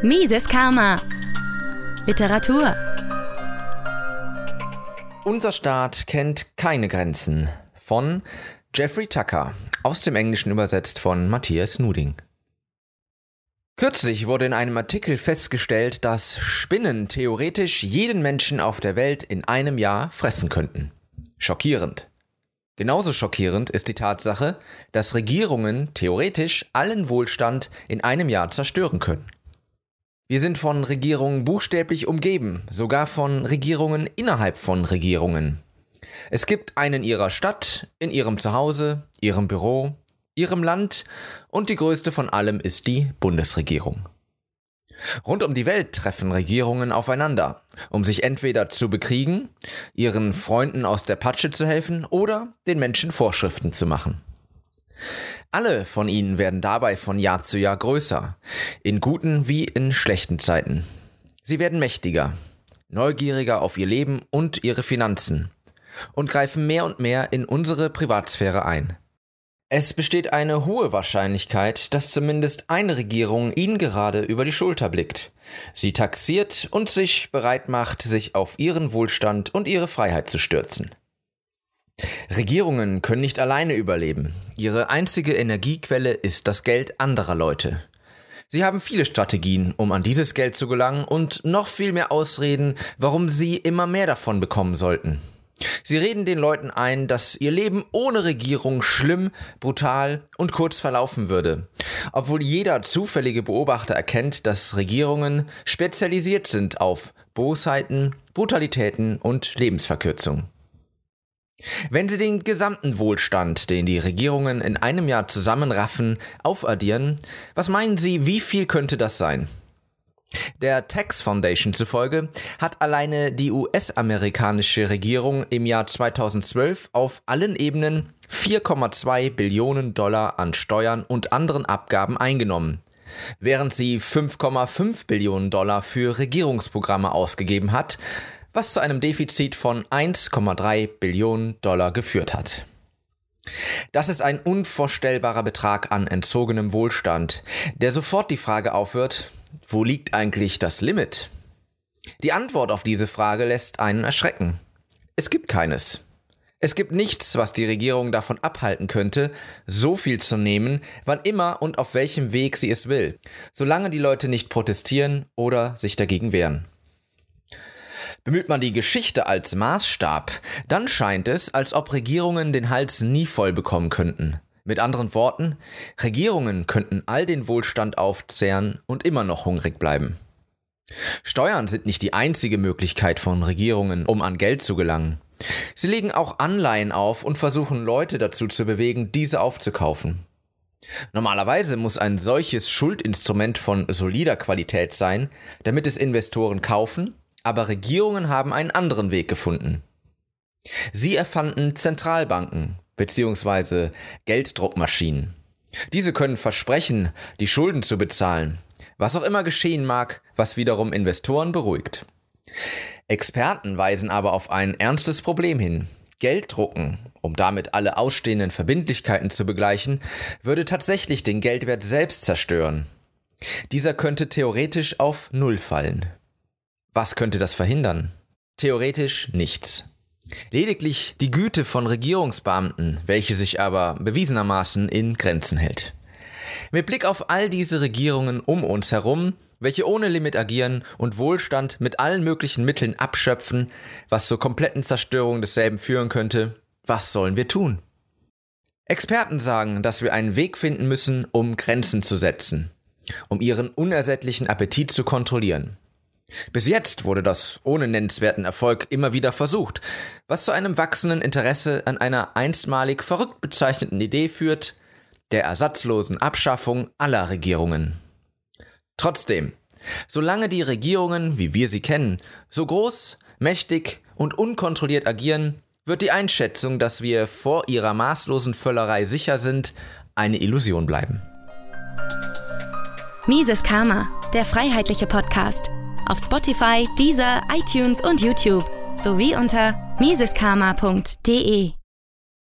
Mises Karma. Literatur. Unser Staat kennt keine Grenzen. Von Jeffrey Tucker. Aus dem Englischen übersetzt von Matthias Nuding. Kürzlich wurde in einem Artikel festgestellt, dass Spinnen theoretisch jeden Menschen auf der Welt in einem Jahr fressen könnten. Schockierend. Genauso schockierend ist die Tatsache, dass Regierungen theoretisch allen Wohlstand in einem Jahr zerstören können. Wir sind von Regierungen buchstäblich umgeben, sogar von Regierungen innerhalb von Regierungen. Es gibt einen in ihrer Stadt, in ihrem Zuhause, ihrem Büro, ihrem Land und die größte von allem ist die Bundesregierung. Rund um die Welt treffen Regierungen aufeinander, um sich entweder zu bekriegen, ihren Freunden aus der Patsche zu helfen oder den Menschen Vorschriften zu machen. Alle von ihnen werden dabei von Jahr zu Jahr größer, in guten wie in schlechten Zeiten. Sie werden mächtiger, neugieriger auf ihr Leben und ihre Finanzen und greifen mehr und mehr in unsere Privatsphäre ein. Es besteht eine hohe Wahrscheinlichkeit, dass zumindest eine Regierung ihnen gerade über die Schulter blickt, sie taxiert und sich bereit macht, sich auf ihren Wohlstand und ihre Freiheit zu stürzen. Regierungen können nicht alleine überleben. Ihre einzige Energiequelle ist das Geld anderer Leute. Sie haben viele Strategien, um an dieses Geld zu gelangen und noch viel mehr Ausreden, warum sie immer mehr davon bekommen sollten. Sie reden den Leuten ein, dass ihr Leben ohne Regierung schlimm, brutal und kurz verlaufen würde. Obwohl jeder zufällige Beobachter erkennt, dass Regierungen spezialisiert sind auf Bosheiten, Brutalitäten und Lebensverkürzung. Wenn Sie den gesamten Wohlstand, den die Regierungen in einem Jahr zusammenraffen, aufaddieren, was meinen Sie, wie viel könnte das sein? Der Tax Foundation zufolge hat alleine die US-amerikanische Regierung im Jahr 2012 auf allen Ebenen 4,2 Billionen Dollar an Steuern und anderen Abgaben eingenommen, während sie 5,5 Billionen Dollar für Regierungsprogramme ausgegeben hat, was zu einem Defizit von 1,3 Billionen Dollar geführt hat. Das ist ein unvorstellbarer Betrag an entzogenem Wohlstand, der sofort die Frage aufwirft, wo liegt eigentlich das Limit? Die Antwort auf diese Frage lässt einen erschrecken. Es gibt keines. Es gibt nichts, was die Regierung davon abhalten könnte, so viel zu nehmen, wann immer und auf welchem Weg sie es will, solange die Leute nicht protestieren oder sich dagegen wehren. Bemüht man die Geschichte als Maßstab, dann scheint es, als ob Regierungen den Hals nie voll bekommen könnten. Mit anderen Worten, Regierungen könnten all den Wohlstand aufzehren und immer noch hungrig bleiben. Steuern sind nicht die einzige Möglichkeit von Regierungen, um an Geld zu gelangen. Sie legen auch Anleihen auf und versuchen Leute dazu zu bewegen, diese aufzukaufen. Normalerweise muss ein solches Schuldinstrument von solider Qualität sein, damit es Investoren kaufen, aber Regierungen haben einen anderen Weg gefunden. Sie erfanden Zentralbanken, bzw. Gelddruckmaschinen. Diese können versprechen, die Schulden zu bezahlen, was auch immer geschehen mag, was wiederum Investoren beruhigt. Experten weisen aber auf ein ernstes Problem hin. Geld drucken, um damit alle ausstehenden Verbindlichkeiten zu begleichen, würde tatsächlich den Geldwert selbst zerstören. Dieser könnte theoretisch auf Null fallen. Was könnte das verhindern? Theoretisch nichts. Lediglich die Güte von Regierungsbeamten, welche sich aber bewiesenermaßen in Grenzen hält. Mit Blick auf all diese Regierungen um uns herum, welche ohne Limit agieren und Wohlstand mit allen möglichen Mitteln abschöpfen, was zur kompletten Zerstörung desselben führen könnte, was sollen wir tun? Experten sagen, dass wir einen Weg finden müssen, um Grenzen zu setzen, um ihren unersättlichen Appetit zu kontrollieren. Bis jetzt wurde das ohne nennenswerten Erfolg immer wieder versucht, was zu einem wachsenden Interesse an einer einstmalig verrückt bezeichneten Idee führt, der ersatzlosen Abschaffung aller Regierungen. Trotzdem, solange die Regierungen, wie wir sie kennen, so groß, mächtig und unkontrolliert agieren, wird die Einschätzung, dass wir vor ihrer maßlosen Völlerei sicher sind, eine Illusion bleiben. Mises Karma, der freiheitliche Podcast auf Spotify, Deezer, iTunes und YouTube sowie unter miseskarma.de.